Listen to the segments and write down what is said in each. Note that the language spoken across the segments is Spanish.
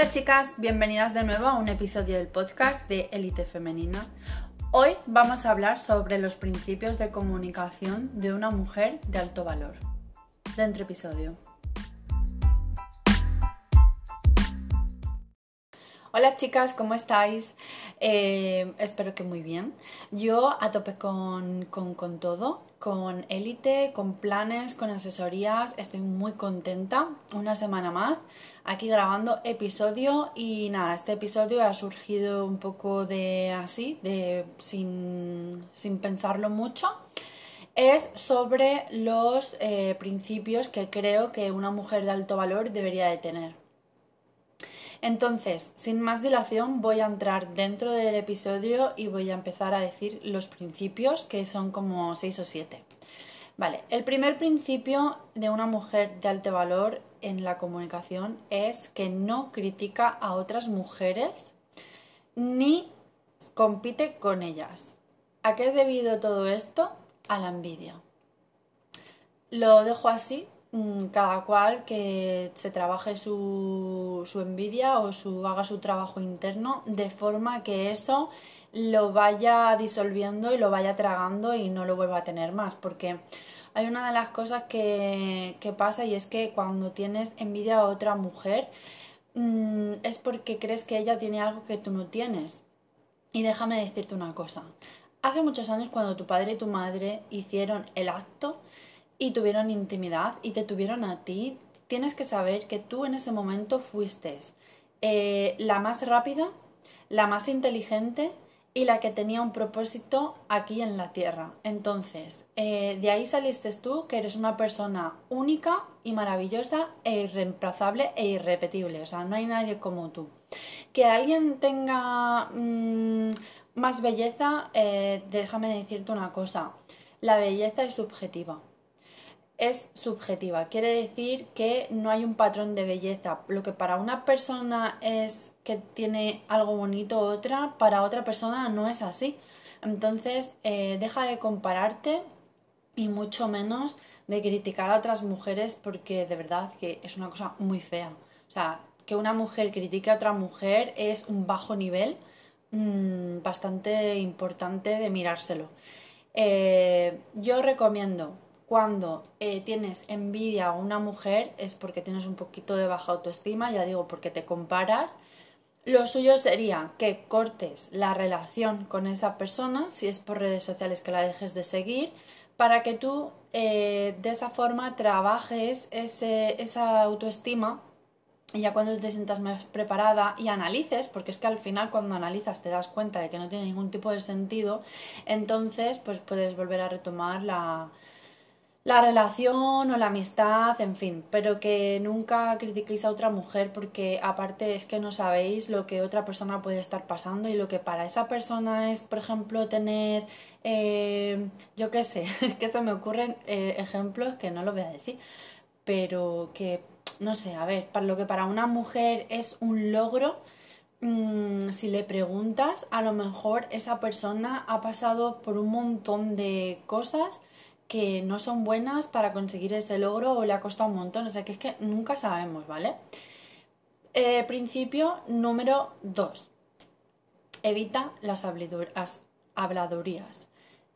Hola chicas, bienvenidas de nuevo a un episodio del podcast de Élite Femenina. Hoy vamos a hablar sobre los principios de comunicación de una mujer de alto valor. Dentro episodio. Hola chicas, ¿cómo estáis? Eh, espero que muy bien. Yo a tope con, con, todo, con élite, con planes, con asesorías. Estoy muy contenta. Una semana más aquí grabando episodio y nada, este episodio ha surgido un poco de así, de sin, pensarlo mucho. Es sobre los eh, principios que creo que una mujer de alto valor debería de tener. Entonces, sin más dilación, voy a entrar dentro del episodio y voy a empezar a decir los principios, que son como seis o siete. Vale, el primer principio de una mujer de alto valor en la comunicación es que no critica a otras mujeres ni compite con ellas. ¿A qué es debido todo esto? A la envidia. Lo dejo así Mm, cada cual que se trabaje su, su envidia o su, haga su trabajo interno de forma que eso lo vaya disolviendo y lo vaya tragando y no lo vuelva a tener más. Porque hay una de las cosas que, que pasa y es que cuando tienes envidia a otra mujer mm, es porque crees que ella tiene algo que tú no tienes. Y déjame decirte una cosa. Hace muchos años cuando tu padre y tu madre hicieron el acto, y tuvieron intimidad y te tuvieron a ti, tienes que saber que tú en ese momento fuiste eh, la más rápida, la más inteligente y la que tenía un propósito aquí en la Tierra. Entonces, eh, de ahí saliste tú, que eres una persona única y maravillosa e irreemplazable e irrepetible. O sea, no hay nadie como tú. Que alguien tenga mm, más belleza, eh, déjame decirte una cosa. La belleza es subjetiva es subjetiva. Quiere decir que no hay un patrón de belleza. Lo que para una persona es que tiene algo bonito otra, para otra persona no es así. Entonces, eh, deja de compararte y mucho menos de criticar a otras mujeres porque de verdad que es una cosa muy fea. O sea, que una mujer critique a otra mujer es un bajo nivel mm, bastante importante de mirárselo. Eh, yo recomiendo cuando eh, tienes envidia a una mujer es porque tienes un poquito de baja autoestima, ya digo, porque te comparas. Lo suyo sería que cortes la relación con esa persona, si es por redes sociales que la dejes de seguir, para que tú eh, de esa forma trabajes ese, esa autoestima y ya cuando te sientas más preparada y analices, porque es que al final cuando analizas te das cuenta de que no tiene ningún tipo de sentido, entonces pues puedes volver a retomar la, la relación o la amistad, en fin, pero que nunca critiquéis a otra mujer porque aparte es que no sabéis lo que otra persona puede estar pasando y lo que para esa persona es, por ejemplo, tener, eh, yo qué sé, que se me ocurren eh, ejemplos que no lo voy a decir, pero que, no sé, a ver, para lo que para una mujer es un logro, mm, si le preguntas, a lo mejor esa persona ha pasado por un montón de cosas que no son buenas para conseguir ese logro o le ha costado un montón. O sea que es que nunca sabemos, ¿vale? Eh, principio número 2. Evita las habladurías.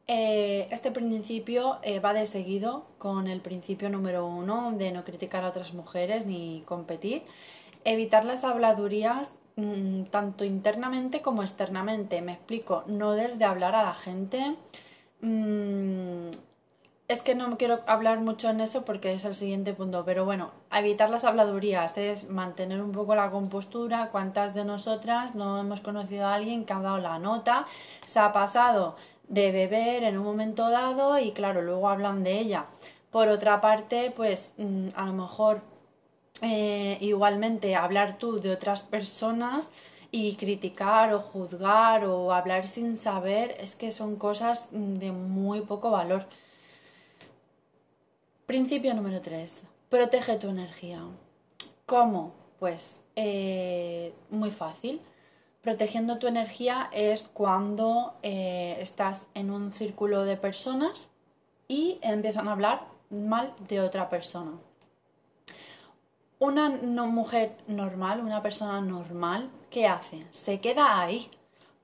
Eh, este principio eh, va de seguido con el principio número 1 de no criticar a otras mujeres ni competir. Evitar las habladurías mm, tanto internamente como externamente. Me explico, no desde hablar a la gente. Mm, es que no quiero hablar mucho en eso porque es el siguiente punto, pero bueno, evitar las habladurías es mantener un poco la compostura. ¿Cuántas de nosotras no hemos conocido a alguien que ha dado la nota, se ha pasado de beber en un momento dado y claro, luego hablan de ella? Por otra parte, pues mm, a lo mejor eh, igualmente hablar tú de otras personas y criticar o juzgar o hablar sin saber es que son cosas mm, de muy poco valor. Principio número 3. Protege tu energía. ¿Cómo? Pues eh, muy fácil. Protegiendo tu energía es cuando eh, estás en un círculo de personas y empiezan a hablar mal de otra persona. una mujer normal, una persona normal, ¿qué hace? Se queda ahí.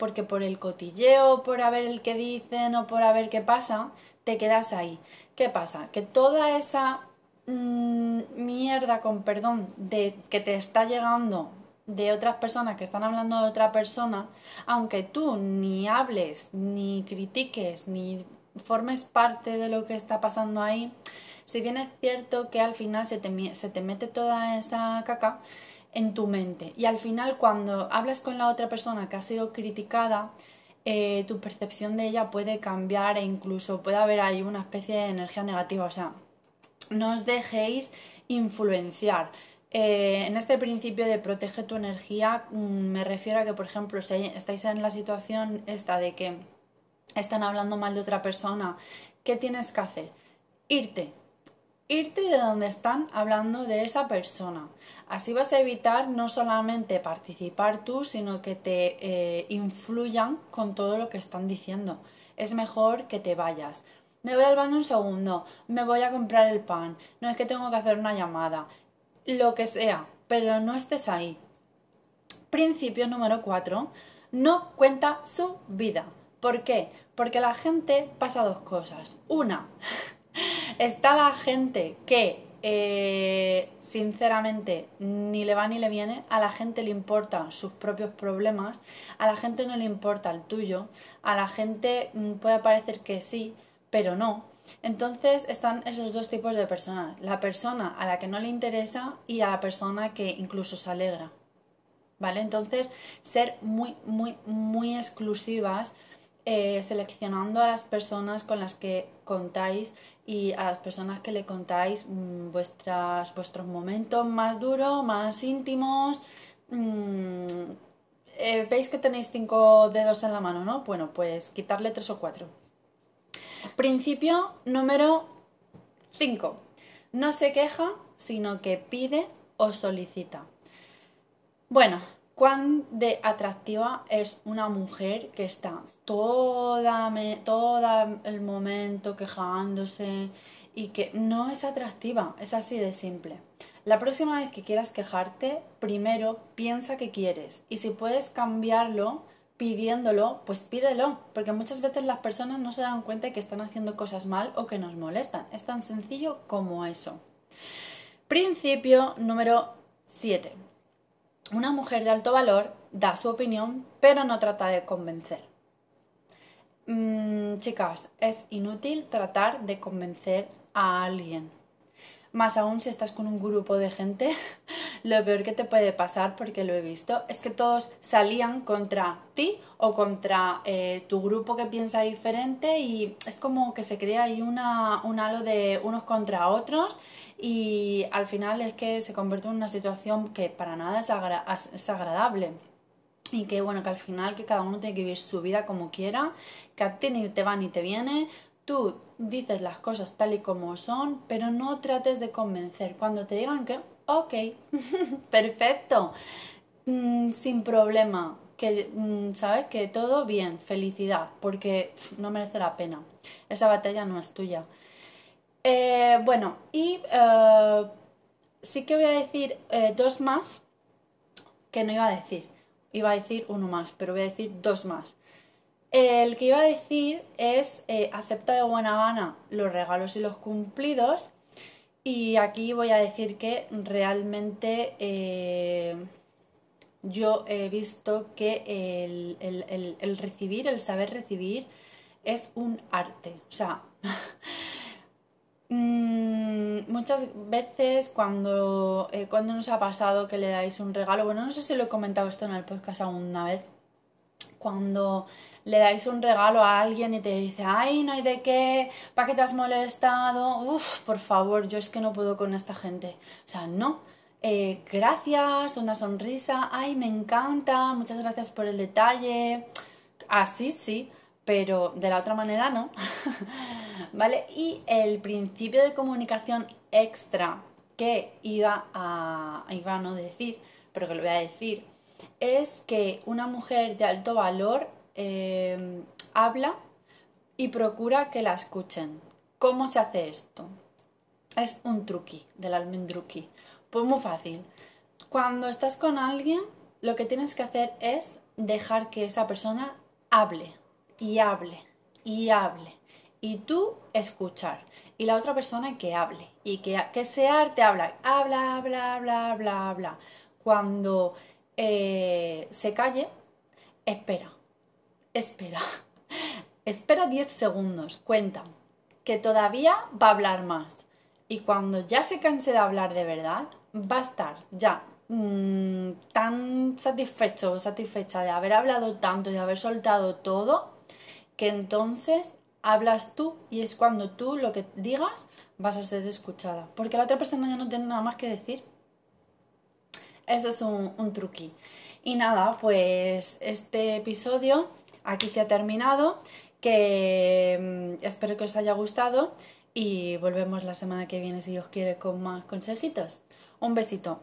Porque por el cotilleo, por a ver el que dicen o por a ver qué pasa, te quedas ahí. ¿Qué pasa? Que toda esa mm, mierda, con perdón, de que te está llegando de otras personas que están hablando de otra persona, aunque tú ni hables, ni critiques, ni formes parte de lo que está pasando ahí, si bien es cierto que al final se te, se te mete toda esa caca en tu mente y al final cuando hablas con la otra persona que ha sido criticada, eh, tu percepción de ella puede cambiar e incluso puede haber ahí una especie de energía negativa. O sea, no os dejéis influenciar. Eh, en este principio de protege tu energía, mm, me refiero a que, por ejemplo, si estáis en la situación esta de que están hablando mal de otra persona, ¿qué tienes que hacer? Irte. Irte de donde están hablando de esa persona. Así vas a evitar no solamente participar tú, sino que te eh, influyan con todo lo que están diciendo. Es mejor que te vayas. Me voy al baño un segundo, me voy a comprar el pan, no es que tengo que hacer una llamada, lo que sea, pero no estés ahí. Principio número 4. No cuenta su vida. ¿Por qué? Porque la gente pasa dos cosas. Una, está la gente que eh, sinceramente ni le va ni le viene, a la gente le importan sus propios problemas, a la gente no le importa el tuyo, a la gente mm, puede parecer que sí, pero no. Entonces están esos dos tipos de personas, la persona a la que no le interesa y a la persona que incluso se alegra. ¿Vale? Entonces, ser muy, muy, muy exclusivas, eh, seleccionando a las personas con las que contáis y a las personas que le contáis mm, vuestros momentos más duros, más íntimos. Mm, eh, Veis que tenéis cinco dedos en la mano, ¿no? Bueno, pues quitarle tres o cuatro. Principio número 5. No se queja, sino que pide o solicita. Bueno, cuán de atractiva es una mujer que está toda, todo el momento quejándose y que no es atractiva, es así de simple. La próxima vez que quieras quejarte, primero piensa que quieres y si puedes cambiarlo pidiéndolo, pues pídelo, porque muchas veces las personas no se dan cuenta de que están haciendo cosas mal o que nos molestan. Es tan sencillo como eso. Principio número 7. Una mujer de alto valor da su opinión, pero no trata de convencer. Mm, chicas, es inútil tratar de convencer a alguien. Más aún si estás con un grupo de gente, lo peor que te puede pasar, porque lo he visto, es que todos salían contra ti o contra eh, tu grupo que piensa diferente y es como que se crea ahí una, un halo de unos contra otros y al final es que se convierte en una situación que para nada es, es agradable y que bueno, que al final que cada uno tiene que vivir su vida como quiera, que a ti ni te va ni te viene, tú dices las cosas tal y como son, pero no trates de convencer. Cuando te digan que, ok, perfecto, mm, sin problema, que mm, sabes que todo bien, felicidad, porque no merece la pena. Esa batalla no es tuya. Eh, bueno, y eh, sí que voy a decir eh, dos más que no iba a decir. Iba a decir uno más, pero voy a decir dos más. El que iba a decir es acepta de buena gana los regalos y los cumplidos. Y aquí voy a decir que realmente yo he visto que el, el recibir, el saber recibir, es un arte. O sea, Mm, muchas veces cuando, eh, cuando nos ha pasado que le dais un regalo, bueno, no sé si lo he comentado esto en el podcast alguna vez, cuando le dais un regalo a alguien y te dice, ay, no hay de qué, ¿para qué te has molestado? Uf, por favor, yo es que no puedo con esta gente. O sea, no. Eh, gracias, una sonrisa, ay, me encanta, muchas gracias por el detalle. Así sí, pero de la otra manera no. ¿Vale? Y el principio de comunicación extra que iba a, iba no decir, pero que lo voy a decir, es que una mujer de alto valor em, habla y procura que la escuchen. ¿Cómo se hace esto? Es un truqui del almendruqui. Pues muy fácil. Cuando estás con alguien, lo que tienes que hacer es dejar que esa persona hable y hable y hable y tú escuchar y la otra persona que hable y que, que sea arte habla, habla, habla, habla, habla, habla. Cuando eh, se calle, espera, espera, espera 10 segundos, cuenta que todavía va a hablar más y cuando ya se canse de hablar de verdad, va a estar ya mm, tan satisfecho o satisfecha de haber hablado tanto y de haber soltado todo, que entonces hablas tú y es cuando tú lo que digas vas a ser escuchada. Porque la otra persona ya no tiene nada más que decir. Eso es un, un truqui. Y nada, pues este episodio aquí se ha terminado. Que mm, espero que os haya gustado. Y volvemos la semana que viene, si Dios quiere, con más consejitos. Un besito.